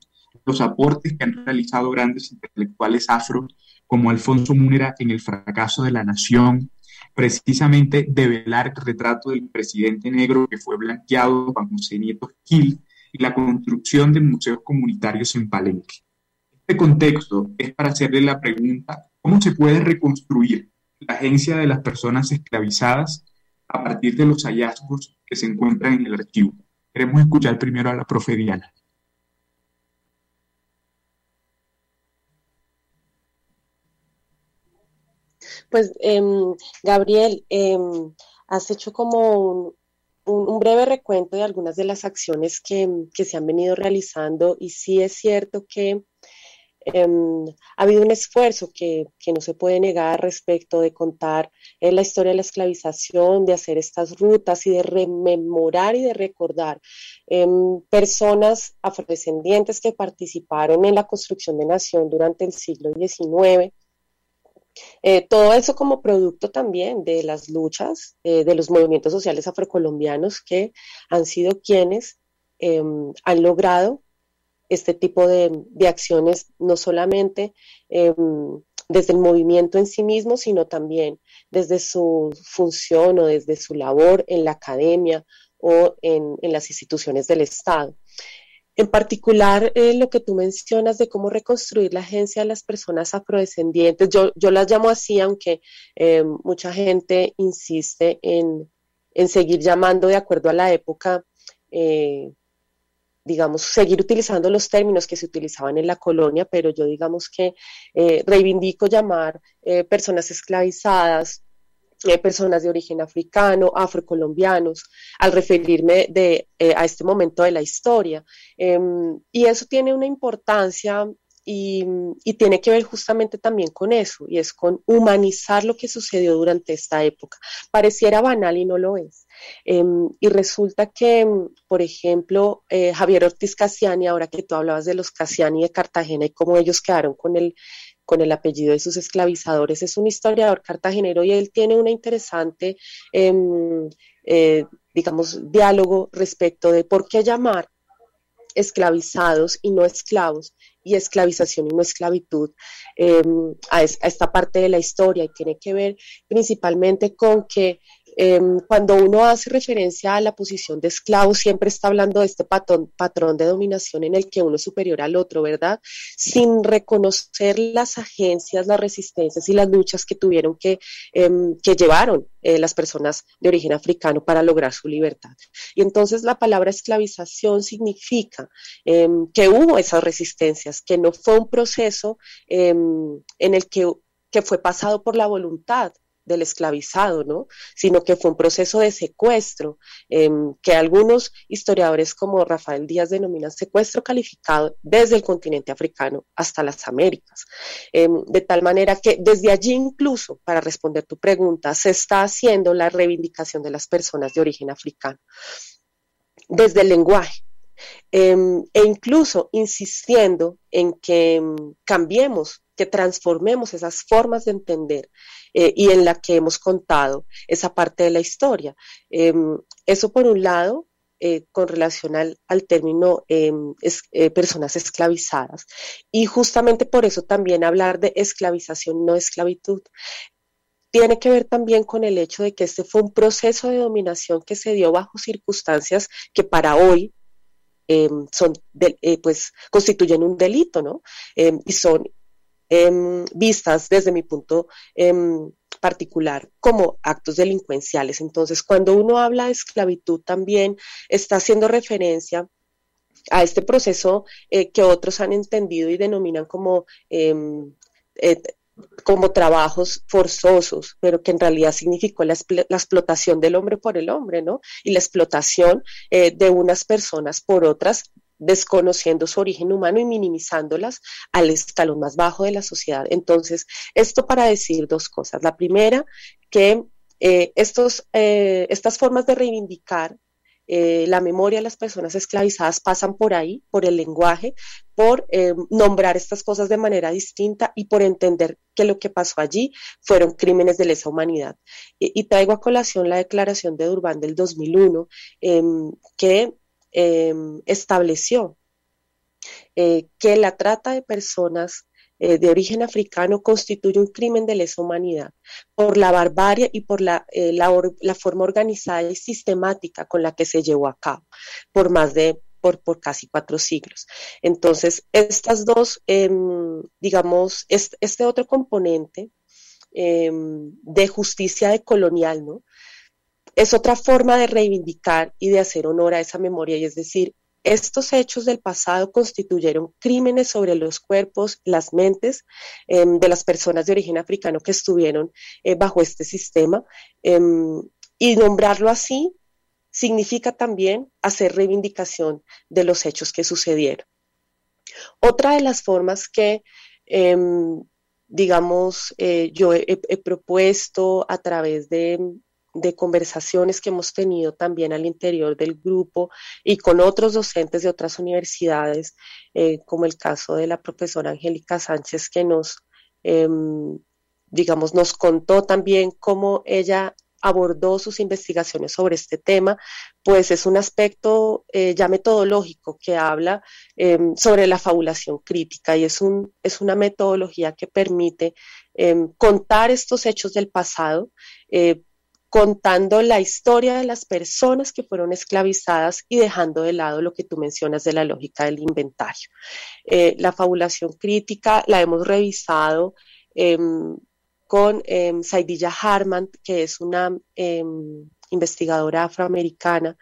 los aportes que han realizado grandes intelectuales afro como Alfonso Múnera en el fracaso de la nación, precisamente develar el retrato del presidente negro que fue blanqueado Juan José Nieto Gil y la construcción de museos comunitarios en Palenque. Este contexto es para hacerle la pregunta, ¿cómo se puede reconstruir la agencia de las personas esclavizadas a partir de los hallazgos que se encuentran en el archivo? Queremos escuchar primero a la profe Diana. Pues, em, Gabriel, em, has hecho como un, breve recuento de algunas de las acciones que, se han venido realizando y sí es cierto que Em, ha habido un esfuerzo que, no se puede negar respecto de contar la historia de la esclavización, de hacer estas rutas y de rememorar y de recordar personas afrodescendientes que participaron en la construcción de nación durante el siglo XIX. Eh, todo eso como producto también de las luchas eh, de los movimientos sociales afrocolombianos que han sido quienes em, han logrado este tipo de, acciones, no solamente em, desde el movimiento en sí mismo, sino también desde su función o desde su labor en la academia o en, las instituciones del Estado. En particular, eh, lo que tú mencionas de cómo reconstruir la agencia de las personas afrodescendientes, yo, yo las llamo así, aunque em, mucha gente insiste en, seguir llamando de acuerdo a la época eh, digamos, seguir utilizando los términos que se utilizaban en la colonia, pero yo digamos que eh, reivindico llamar eh, personas esclavizadas, eh, personas de origen africano, afrocolombianos, al referirme de, a este momento de la historia. Em, y eso tiene una importancia y, tiene que ver justamente también con eso, y es con humanizar lo que sucedió durante esta época. Pareciera banal y no lo es. Em, y resulta que, por ejemplo, eh, Javier Ortiz Casiani, ahora que tú hablabas de los Casiani de Cartagena y cómo ellos quedaron con el, con el apellido de sus esclavizadores, es un historiador cartagenero y él tiene una interesante, em, eh, digamos, diálogo respecto de por qué llamar esclavizados y no esclavos y esclavización y no esclavitud em, a, esta parte de la historia. Y tiene que ver principalmente con que Em, cuando uno hace referencia a la posición de esclavo, siempre está hablando de este patrón, de dominación en el que uno es superior al otro, ¿verdad? Sin reconocer las agencias, las resistencias y las luchas que tuvieron que, em, que llevaron eh, las personas de origen africano para lograr su libertad. Y entonces la palabra esclavización significa em, que hubo esas resistencias, que no fue un proceso en el que fue pasado por la voluntad del esclavizado, ¿no? Sino que fue un proceso de secuestro, em, que algunos historiadores como Rafael Díaz denominan secuestro calificado desde el continente africano hasta las Américas. Em, de tal manera que desde allí incluso, para responder tu pregunta, se está haciendo la reivindicación de las personas de origen africano. Desde el lenguaje, em, e incluso insistiendo en que cambiemos, que transformemos esas formas de entender eh, y en la que hemos contado esa parte de la historia. Em, eso por un lado, eh, con relación al, término em, eh, personas esclavizadas. Y justamente por eso también hablar de esclavización, no esclavitud. Tiene que ver también con el hecho de que este fue un proceso de dominación que se dio bajo circunstancias que para hoy em, son pues constituyen un delito, ¿no? y son Em, vistas desde mi punto em, particular como actos delincuenciales. Entonces, cuando uno habla de esclavitud, también está haciendo referencia a este proceso eh, que otros han entendido y denominan como, em, como trabajos forzosos, pero que en realidad significó la, explotación del hombre por el hombre, ¿no? Y la explotación eh, de unas personas por otras desconociendo su origen humano y minimizándolas al escalón más bajo de la sociedad. Entonces, esto para decir dos cosas. La primera, que eh, estos, eh, estas formas de reivindicar eh, la memoria de las personas esclavizadas pasan por ahí, por el lenguaje, por nombrar estas cosas de manera distinta y por entender que lo que pasó allí fueron crímenes de lesa humanidad. Y, traigo a colación la declaración de Durban del 2001, em, que Em, estableció eh, que la trata de personas eh, de origen africano constituye un crimen de lesa humanidad por la barbarie y por la, eh, la, forma organizada y sistemática con la que se llevó a cabo por más de por, por casi cuatro siglos. Entonces, estas dos, em, digamos, este, otro componente em, de justicia de colonial, ¿no? Es otra forma de reivindicar y de hacer honor a esa memoria, y es decir, estos hechos del pasado constituyeron crímenes sobre los cuerpos, las mentes em, de las personas de origen africano que estuvieron eh, bajo este sistema. Em, y nombrarlo así significa también hacer reivindicación de los hechos que sucedieron. Otra de las formas que, em, digamos, eh, yo he, propuesto a través de, conversaciones que hemos tenido también al interior del grupo y con otros docentes de otras universidades, eh, como el caso de la profesora Angélica Sánchez, que nos, em, digamos, nos contó también cómo ella abordó sus investigaciones sobre este tema, pues es un aspecto eh, ya metodológico que habla em, sobre la fabulación crítica y es, un, es una metodología que permite em, contar estos hechos del pasado, eh, contando la historia de las personas que fueron esclavizadas y dejando de lado lo que tú mencionas de la lógica del inventario. Eh, la fabulación crítica la hemos revisado em, con eh, Saidilla Harman, que es una em, investigadora afroamericana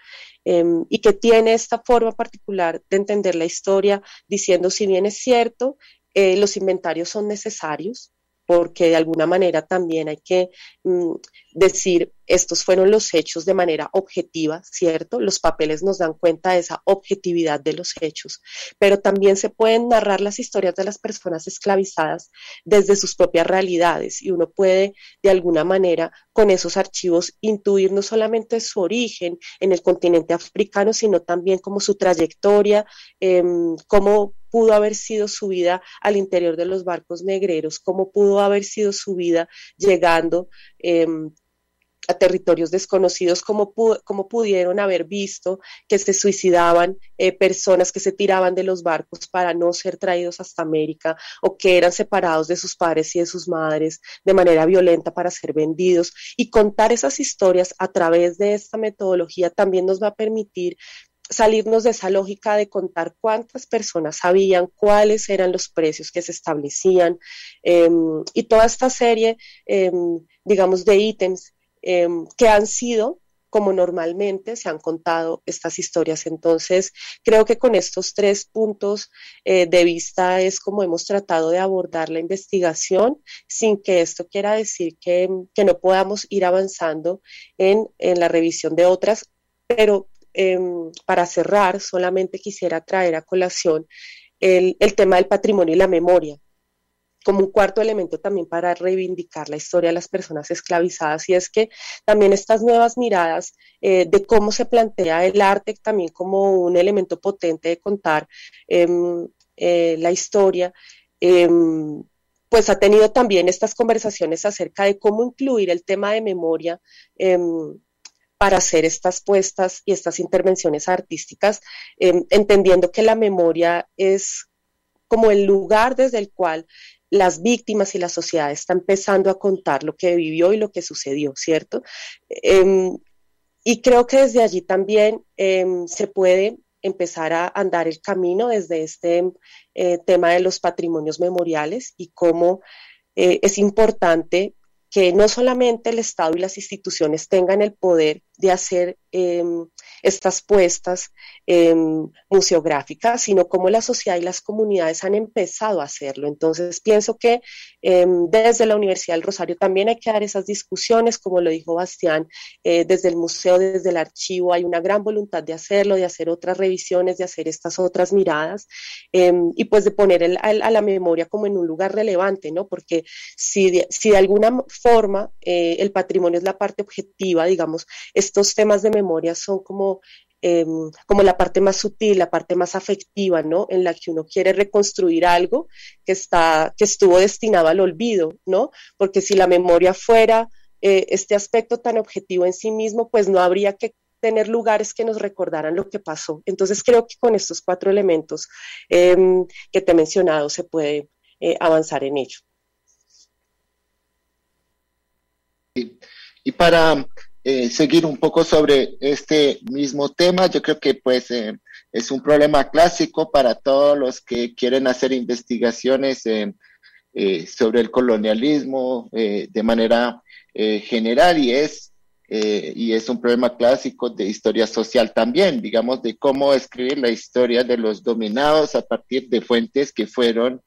em, y que tiene esta forma particular de entender la historia, diciendo si bien es cierto, eh, los inventarios son necesarios, porque de alguna manera también hay que mm, decir, estos fueron los hechos de manera objetiva, ¿cierto? Los papeles nos dan cuenta de esa objetividad de los hechos, pero también se pueden narrar las historias de las personas esclavizadas desde sus propias realidades y uno puede de alguna manera con esos archivos intuir no solamente su origen en el continente africano, sino también como su trayectoria, eh, cómo pudo haber sido su vida al interior de los barcos negreros, cómo pudo haber sido su vida llegando em, a territorios desconocidos, cómo, pudieron haber visto que se suicidaban eh, personas que se tiraban de los barcos para no ser traídos hasta América o que eran separados de sus padres y de sus madres de manera violenta para ser vendidos. Y contar esas historias a través de esta metodología también nos va a permitir salirnos de esa lógica de contar cuántas personas sabían, cuáles eran los precios que se establecían em, y toda esta serie, em, digamos, de ítems em, que han sido como normalmente se han contado estas historias. Entonces, creo que con estos tres puntos eh, de vista es como hemos tratado de abordar la investigación sin que esto quiera decir que, no podamos ir avanzando en, en la revisión de otras, pero Em, para cerrar, solamente quisiera traer a colación el, tema del patrimonio y la memoria como un cuarto elemento también para reivindicar la historia de las personas esclavizadas. Y es que también estas nuevas miradas eh, de cómo se plantea el arte también como un elemento potente de contar em, eh, la historia, em, pues ha tenido también estas conversaciones acerca de cómo incluir el tema de memoria para hacer estas puestas y estas intervenciones artísticas, em, entendiendo que la memoria es como el lugar desde el cual las víctimas y la sociedad están empezando a contar lo que vivió y lo que sucedió, ¿cierto? Em, y creo que desde allí también em, se puede empezar a andar el camino desde este eh, tema de los patrimonios memoriales y cómo eh, es importante que no solamente el Estado y las instituciones tengan el poder de hacer em, estas puestas em, museográficas, sino como la sociedad y las comunidades han empezado a hacerlo. Entonces, pienso que em, desde la Universidad del Rosario también hay que dar esas discusiones, como lo dijo Bastián, eh, desde el museo, desde el archivo, hay una gran voluntad de hacerlo, de hacer otras revisiones, de hacer estas otras miradas y pues de poner a, la memoria como en un lugar relevante, ¿no? Porque si de, si de alguna forma eh, el patrimonio es la parte objetiva, digamos, estos temas de memoria son como, em, como la parte más sutil, la parte más afectiva, ¿no? En la que uno quiere reconstruir algo que, está, que estuvo destinado al olvido, ¿no? Porque si la memoria fuera eh, este aspecto tan objetivo en sí mismo, pues no habría que tener lugares que nos recordaran lo que pasó. Entonces creo que con estos cuatro elementos em, que te he mencionado se puede eh, avanzar en ello. Y para eh, seguir un poco sobre este mismo tema. Yo creo que pues eh, es un problema clásico para todos los que quieren hacer investigaciones eh, sobre el colonialismo de manera general y es y es un problema clásico de historia social también, digamos, de cómo escribir la historia de los dominados a partir de fuentes que fueron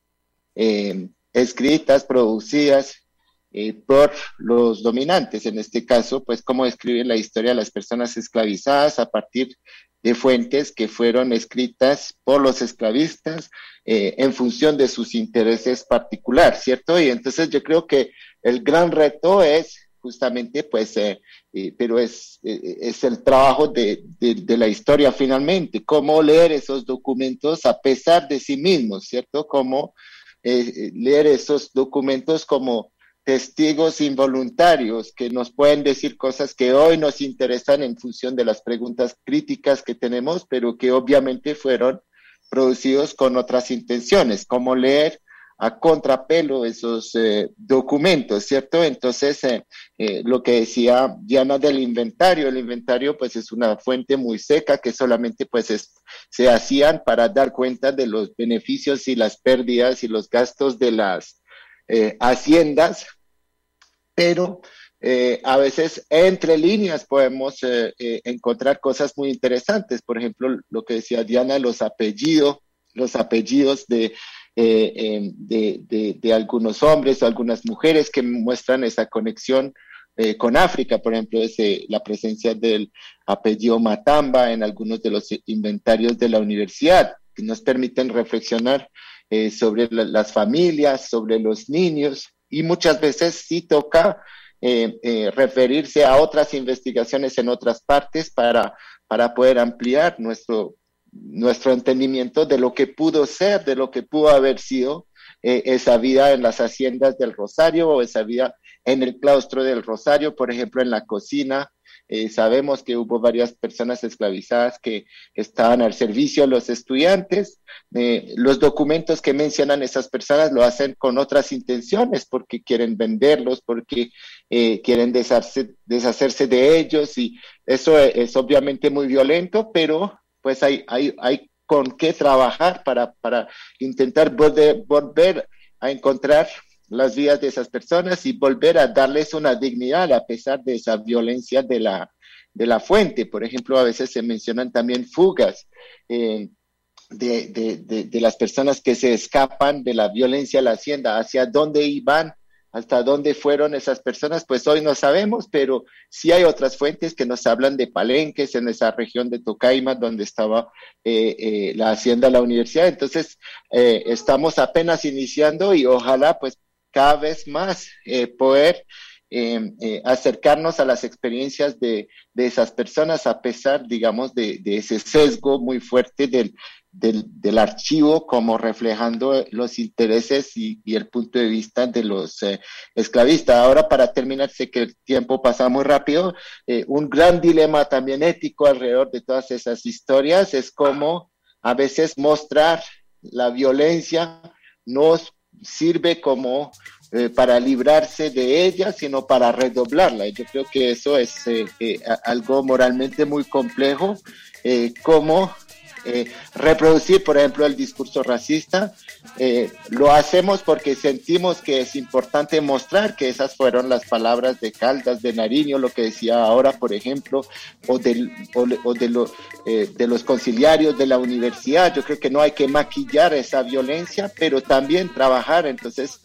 escritas, producidas eh, por los dominantes. En este caso, pues cómo escribir la historia de las personas esclavizadas a partir de fuentes que fueron escritas por los esclavistas en función de sus intereses particulares, ¿cierto? Y entonces yo creo que el gran reto es justamente, pues, eh, eh, pero es, eh, es el trabajo de, de, la historia finalmente, cómo leer esos documentos a pesar de sí mismos, ¿cierto? Cómo leer esos documentos como testigos involuntarios que nos pueden decir cosas que hoy nos interesan en función de las preguntas críticas que tenemos, pero que obviamente fueron producidos con otras intenciones, como leer a contrapelo esos eh, documentos, ¿cierto? Entonces, eh, eh, lo que decía Diana del inventario, el inventario pues es una fuente muy seca que solamente pues se hacían para dar cuenta de los beneficios y las pérdidas y los gastos de las haciendas, pero a veces entre líneas podemos encontrar cosas muy interesantes, por ejemplo, lo que decía Diana, los apellidos, los apellidos de eh, em, algunos hombres o algunas mujeres que muestran esa conexión eh, con África, por ejemplo, la presencia del apellido Matamba en algunos de los inventarios de la universidad, que nos permiten reflexionar eh, sobre las familias, sobre los niños, y muchas veces sí toca referirse a otras investigaciones en otras partes para, para poder ampliar nuestro nuestro entendimiento de lo que pudo ser, de lo que pudo haber sido eh, esa vida en las haciendas del Rosario o esa vida en el claustro del Rosario, por ejemplo, en la cocina. Eh, sabemos que hubo varias personas esclavizadas que estaban al servicio de los estudiantes. Eh, los documentos que mencionan esas personas lo hacen con otras intenciones, porque quieren venderlos, porque quieren deshacerse, de ellos y eso es obviamente muy violento, pero pues hay, con qué trabajar para, intentar volver a encontrar las vidas de esas personas y volver a darles una dignidad a pesar de esa violencia de la, de la fuente. Por ejemplo, a veces se mencionan también fugas eh, de, de, de, de, las personas que se escapan de la violencia a la hacienda, hacia dónde iban hasta dónde fueron esas personas, pues hoy no sabemos, pero sí hay otras fuentes que nos hablan de palenques en esa región de Tocaima, donde estaba eh, eh, la hacienda de la universidad. Entonces, estamos apenas iniciando y ojalá pues cada vez más poder acercarnos a las experiencias de, de, esas personas a pesar, digamos, de, ese sesgo muy fuerte del, del, archivo como reflejando los intereses y, el punto de vista de los eh, esclavistas. Ahora, para terminar, sé que el tiempo pasa muy rápido, eh, un gran dilema también ético alrededor de todas esas historias es cómo a veces mostrar la violencia no sirve como eh, para librarse de ella, sino para redoblarla. Yo creo que eso es algo moralmente muy complejo, como eh, reproducir, por ejemplo, el discurso racista. Eh, lo hacemos porque sentimos que es importante mostrar que esas fueron las palabras de Caldas, de Nariño, lo que decía ahora, por ejemplo, o, del, de, eh, de los conciliarios de la universidad. Yo creo que no hay que maquillar esa violencia, pero también trabajar, entonces,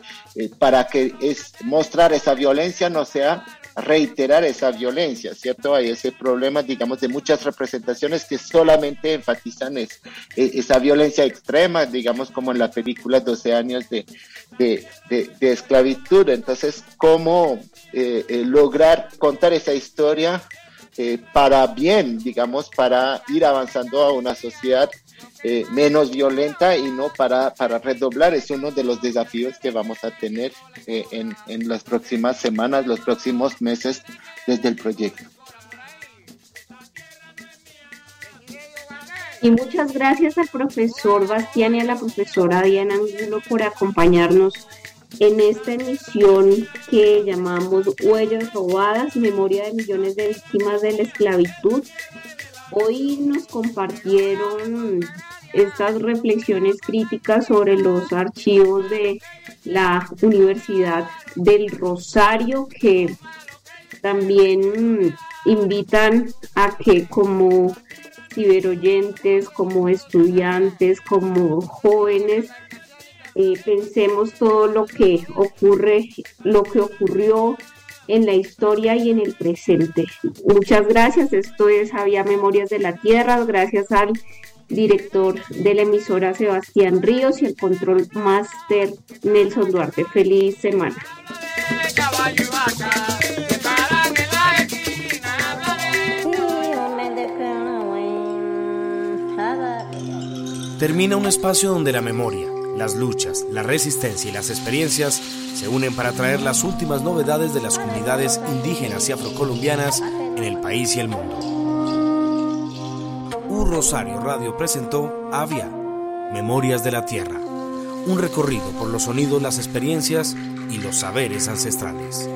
para que es, mostrar esa violencia no sea reiterar esa violencia, ¿cierto? Hay ese problema, digamos, de muchas representaciones que solamente enfatizan es, e, esa violencia extrema, digamos, como en la película 12 años de, de, de, esclavitud. Entonces, ¿cómo eh, eh, lograr contar esa historia eh, para bien, digamos, para ir avanzando a una sociedad eh, menos violenta y no para, para redoblar. Es uno de los desafíos que vamos a tener eh, en, en las próximas semanas, los próximos meses desde el proyecto. Y muchas gracias al profesor Bastián y a la profesora Diana Angulo por acompañarnos en esta emisión que llamamos Huellas Robadas, Memoria de Millones de Víctimas de la Esclavitud. Hoy nos compartieron estas reflexiones críticas sobre los archivos de la Universidad del Rosario que también invitan a que como ciberoyentes, como estudiantes, como jóvenes, eh, pensemos todo lo que ocurre, lo que ocurrió en la historia y en el presente. Muchas gracias. Esto es Había Memorias de la Tierra. Gracias al director de la emisora Sebastián Ríos y el control máster Nelson Duarte. Feliz semana. Termina un espacio donde la memoria, las luchas, la resistencia y las experiencias se unen para traer las últimas novedades de las comunidades indígenas y afrocolombianas en el país y el mundo. U Rosario Radio presentó Avia, Memorias de la Tierra, un recorrido por los sonidos, las experiencias y los saberes ancestrales.